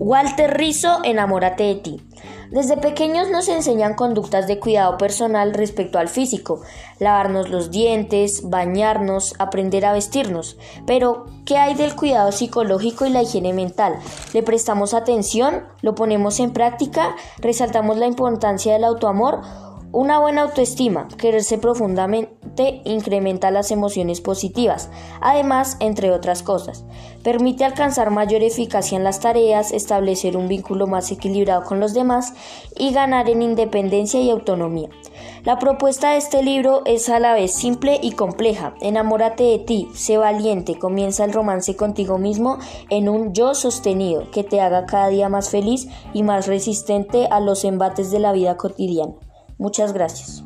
Walter Rizzo, enamórate de ti. Desde pequeños nos enseñan conductas de cuidado personal respecto al físico, lavarnos los dientes, bañarnos, aprender a vestirnos. Pero, ¿qué hay del cuidado psicológico y la higiene mental? ¿Le prestamos atención? ¿Lo ponemos en práctica? ¿Resaltamos la importancia del autoamor? Una buena autoestima, quererse profundamente, incrementa las emociones positivas, además, entre otras cosas, permite alcanzar mayor eficacia en las tareas, establecer un vínculo más equilibrado con los demás y ganar en independencia y autonomía. La propuesta de este libro es a la vez simple y compleja. Enamórate de ti, sé valiente, comienza el romance contigo mismo en un yo sostenido que te haga cada día más feliz y más resistente a los embates de la vida cotidiana. Muchas gracias.